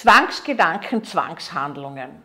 Zwangsgedanken, Zwangshandlungen.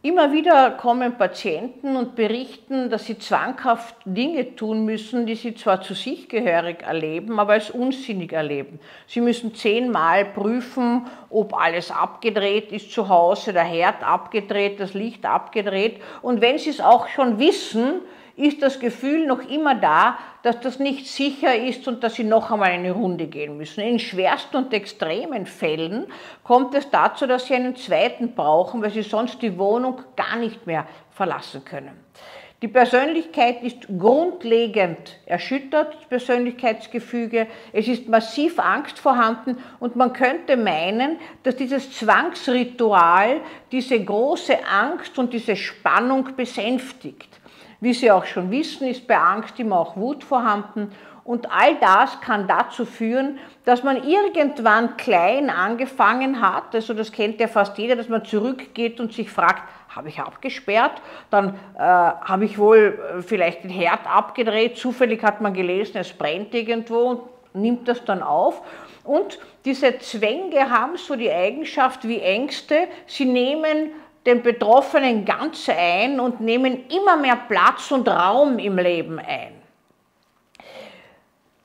Immer wieder kommen Patienten und berichten, dass sie zwanghaft Dinge tun müssen, die sie zwar zu sich gehörig erleben, aber als unsinnig erleben. Sie müssen zehnmal prüfen, ob alles abgedreht ist zu Hause, der Herd abgedreht, das Licht abgedreht. Und wenn sie es auch schon wissen, ist das Gefühl noch immer da, dass das nicht sicher ist und dass sie noch einmal eine Runde gehen müssen. In schwersten und extremen Fällen kommt es dazu, dass sie einen zweiten brauchen, weil sie sonst die Wohnung gar nicht mehr verlassen können. Die Persönlichkeit ist grundlegend erschüttert, das Persönlichkeitsgefüge. Es ist massiv Angst vorhanden und man könnte meinen, dass dieses Zwangsritual diese große Angst und diese Spannung besänftigt. Wie Sie auch schon wissen, ist bei Angst immer auch Wut vorhanden. Und all das kann dazu führen, dass man irgendwann klein angefangen hat, also das kennt ja fast jeder, dass man zurückgeht und sich fragt, habe ich abgesperrt, dann äh, habe ich wohl äh, vielleicht den Herd abgedreht, zufällig hat man gelesen, es brennt irgendwo und nimmt das dann auf. Und diese Zwänge haben so die Eigenschaft wie Ängste, sie nehmen den Betroffenen ganz ein und nehmen immer mehr Platz und Raum im Leben ein.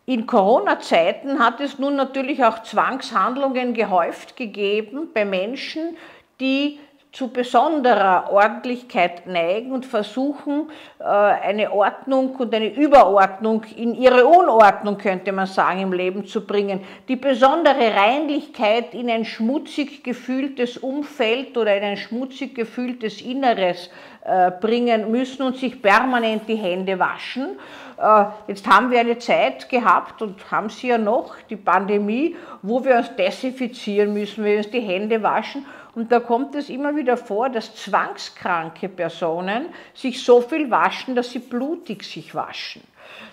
In Corona-Zeiten hat es nun natürlich auch Zwangshandlungen gehäuft gegeben bei Menschen, die zu besonderer Ordentlichkeit neigen und versuchen, äh, eine Ordnung und eine Überordnung in ihre Unordnung, könnte man sagen, im Leben zu bringen. Die besondere Reinlichkeit in ein schmutzig gefühltes Umfeld oder in ein schmutzig gefühltes Inneres äh, bringen müssen und sich permanent die Hände waschen. Äh, jetzt haben wir eine Zeit gehabt und haben sie ja noch, die Pandemie, wo wir uns desinfizieren müssen, wir uns die Hände waschen und da kommt es immer wieder vor, dass zwangskranke Personen sich so viel waschen, dass sie blutig sich waschen.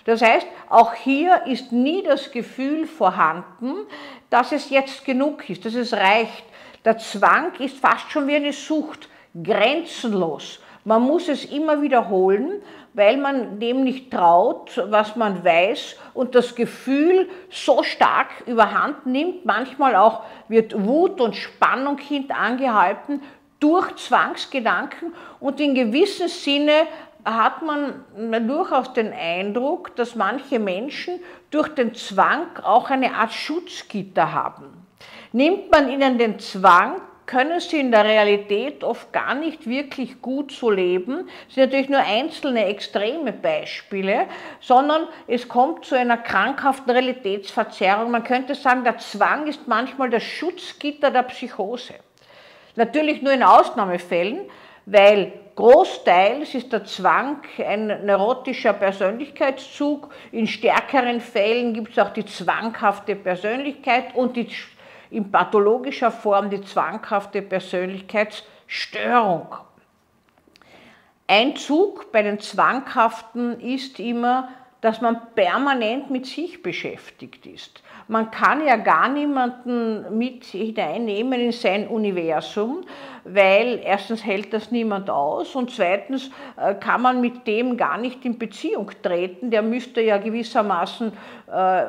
Das heißt, auch hier ist nie das Gefühl vorhanden, dass es jetzt genug ist, dass es reicht. Der Zwang ist fast schon wie eine Sucht, grenzenlos. Man muss es immer wiederholen, weil man dem nicht traut, was man weiß und das Gefühl so stark überhand nimmt. Manchmal auch wird Wut und Spannung hintangehalten durch Zwangsgedanken und in gewissem Sinne hat man durchaus den Eindruck, dass manche Menschen durch den Zwang auch eine Art Schutzgitter haben. Nimmt man ihnen den Zwang, können sie in der Realität oft gar nicht wirklich gut so leben. Das sind natürlich nur einzelne extreme Beispiele, sondern es kommt zu einer krankhaften Realitätsverzerrung. Man könnte sagen, der Zwang ist manchmal das Schutzgitter der Psychose. Natürlich nur in Ausnahmefällen, weil großteils ist der Zwang ein neurotischer Persönlichkeitszug. In stärkeren Fällen gibt es auch die zwanghafte Persönlichkeit und die in pathologischer Form die zwanghafte Persönlichkeitsstörung. Ein Zug bei den Zwanghaften ist immer, dass man permanent mit sich beschäftigt ist. Man kann ja gar niemanden mit hineinnehmen in sein Universum, weil erstens hält das niemand aus und zweitens äh, kann man mit dem gar nicht in Beziehung treten. Der müsste ja gewissermaßen äh,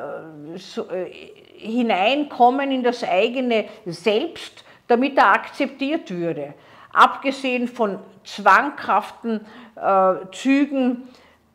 so, äh, hineinkommen in das eigene Selbst, damit er akzeptiert würde. Abgesehen von zwanghaften äh, Zügen,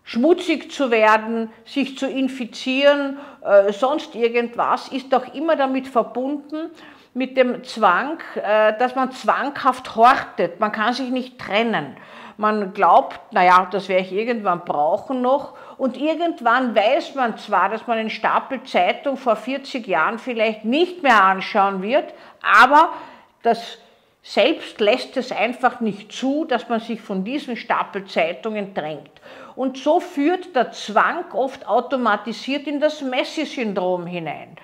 schmutzig zu werden, sich zu infizieren, äh, sonst irgendwas, ist auch immer damit verbunden, mit dem Zwang, äh, dass man zwanghaft hortet. Man kann sich nicht trennen. Man glaubt, naja, das werde ich irgendwann brauchen noch. Und irgendwann weiß man zwar, dass man einen Stapel Zeitung vor 40 Jahren vielleicht nicht mehr anschauen wird, aber das selbst lässt es einfach nicht zu, dass man sich von diesen Stapel Zeitungen drängt. Und so führt der Zwang oft automatisiert in das Messi-Syndrom hinein.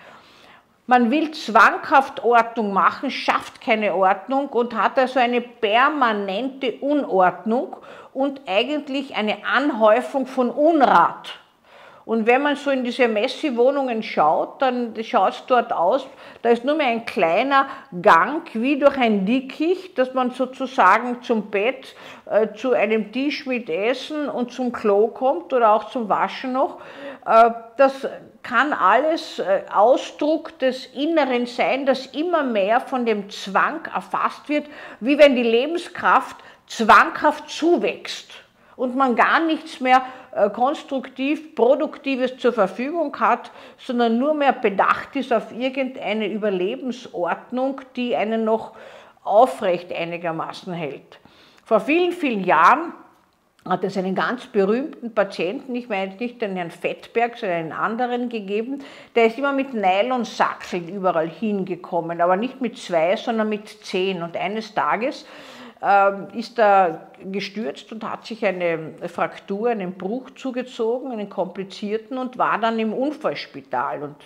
Man will zwanghaft Ordnung machen, schafft keine Ordnung und hat also eine permanente Unordnung und eigentlich eine Anhäufung von Unrat. Und wenn man so in diese Messi-Wohnungen schaut, dann schaut es dort aus, da ist nur mehr ein kleiner Gang wie durch ein Dickicht, dass man sozusagen zum Bett, äh, zu einem Tisch mit Essen und zum Klo kommt oder auch zum Waschen noch. Äh, das kann alles äh, Ausdruck des Inneren sein, das immer mehr von dem Zwang erfasst wird, wie wenn die Lebenskraft zwanghaft zuwächst und man gar nichts mehr äh, konstruktiv, produktives zur Verfügung hat, sondern nur mehr bedacht ist auf irgendeine Überlebensordnung, die einen noch aufrecht einigermaßen hält. Vor vielen, vielen Jahren hat es einen ganz berühmten Patienten, ich meine nicht den Herrn Fettberg, sondern einen anderen gegeben, der ist immer mit Nylonsackeln überall hingekommen, aber nicht mit zwei, sondern mit zehn. Und eines Tages äh, ist er gestürzt und hat sich eine Fraktur, einen Bruch zugezogen, einen komplizierten und war dann im Unfallspital. Und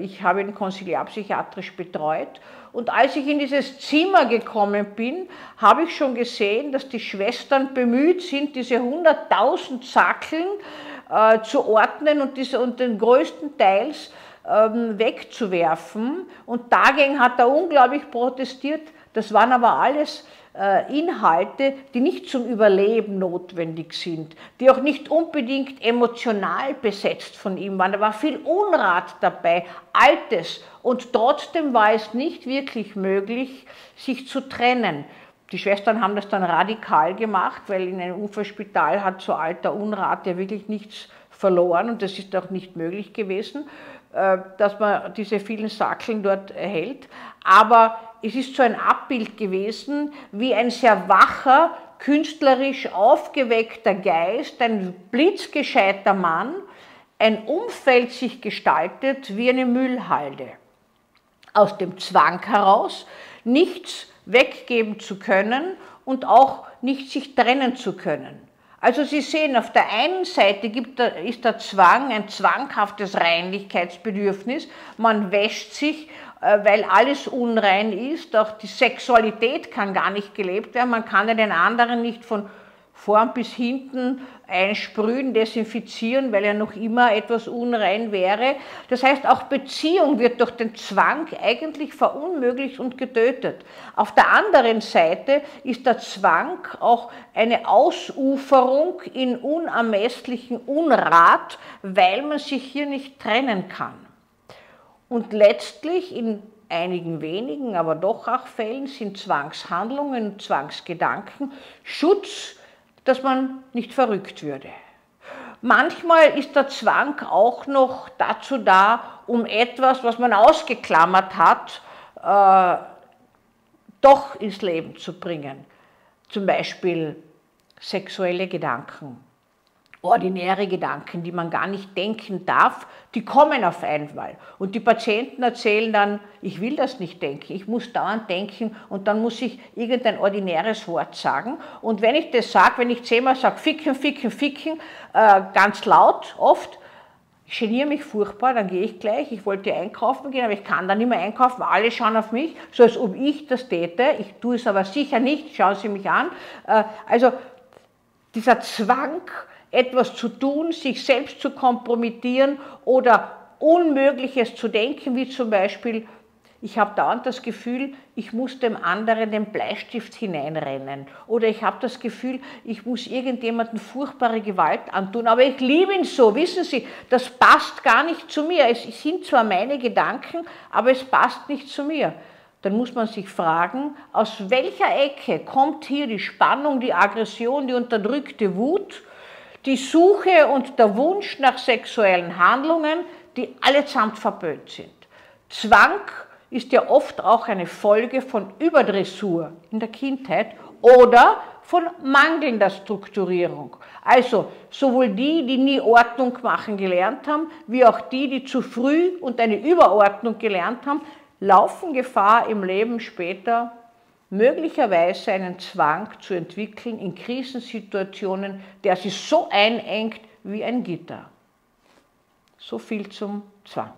ich habe ihn konsiliarpsychiatrisch betreut. Und als ich in dieses Zimmer gekommen bin, habe ich schon gesehen, dass die Schwestern bemüht sind, diese 100.000 Sackeln äh, zu ordnen und, diese, und den größten Teils ähm, wegzuwerfen. Und dagegen hat er unglaublich protestiert. Das waren aber alles äh, Inhalte, die nicht zum Überleben notwendig sind, die auch nicht unbedingt emotional besetzt von ihm waren. Da war viel Unrat dabei, Altes. Und trotzdem war es nicht wirklich möglich, sich zu trennen. Die Schwestern haben das dann radikal gemacht, weil in einem Unfallspital hat so alter Unrat ja wirklich nichts verloren und das ist auch nicht möglich gewesen, äh, dass man diese vielen Sackeln dort erhält. Aber es ist so ein Abbild gewesen, wie ein sehr wacher, künstlerisch aufgeweckter Geist, ein blitzgescheiter Mann, ein Umfeld sich gestaltet wie eine Müllhalde. Aus dem Zwang heraus, nichts weggeben zu können und auch nicht sich trennen zu können. Also Sie sehen, auf der einen Seite gibt, ist der Zwang ein zwanghaftes Reinlichkeitsbedürfnis. Man wäscht sich weil alles unrein ist. Auch die Sexualität kann gar nicht gelebt werden. Man kann ja den anderen nicht von vorn bis hinten einsprühen, desinfizieren, weil er noch immer etwas unrein wäre. Das heißt, auch Beziehung wird durch den Zwang eigentlich verunmöglicht und getötet. Auf der anderen Seite ist der Zwang auch eine Ausuferung in unermesslichen Unrat, weil man sich hier nicht trennen kann. Und letztlich in einigen wenigen, aber doch auch Fällen sind Zwangshandlungen, Zwangsgedanken Schutz, dass man nicht verrückt würde. Manchmal ist der Zwang auch noch dazu da, um etwas, was man ausgeklammert hat, äh, doch ins Leben zu bringen. Zum Beispiel sexuelle Gedanken ordinäre Gedanken, die man gar nicht denken darf, die kommen auf einmal. Und die Patienten erzählen dann, ich will das nicht denken, ich muss dauernd denken und dann muss ich irgendein ordinäres Wort sagen. Und wenn ich das sage, wenn ich zehnmal sage, ficken, ficken, ficken, äh, ganz laut oft, ich geniere mich furchtbar, dann gehe ich gleich, ich wollte einkaufen gehen, aber ich kann dann nicht mehr einkaufen, alle schauen auf mich, so als ob ich das täte, ich tue es aber sicher nicht, schauen Sie mich an. Äh, also dieser Zwang, etwas zu tun, sich selbst zu kompromittieren oder Unmögliches zu denken, wie zum Beispiel, ich habe dauernd das Gefühl, ich muss dem anderen den Bleistift hineinrennen. Oder ich habe das Gefühl, ich muss irgendjemandem furchtbare Gewalt antun. Aber ich liebe ihn so, wissen Sie, das passt gar nicht zu mir. Es sind zwar meine Gedanken, aber es passt nicht zu mir. Dann muss man sich fragen, aus welcher Ecke kommt hier die Spannung, die Aggression, die unterdrückte Wut die Suche und der Wunsch nach sexuellen Handlungen, die allesamt verböhnt sind. Zwang ist ja oft auch eine Folge von Überdressur in der Kindheit oder von mangelnder Strukturierung. Also sowohl die, die nie Ordnung machen gelernt haben, wie auch die, die zu früh und eine Überordnung gelernt haben, laufen Gefahr im Leben später möglicherweise einen Zwang zu entwickeln in Krisensituationen, der sie so einengt wie ein Gitter. So viel zum Zwang.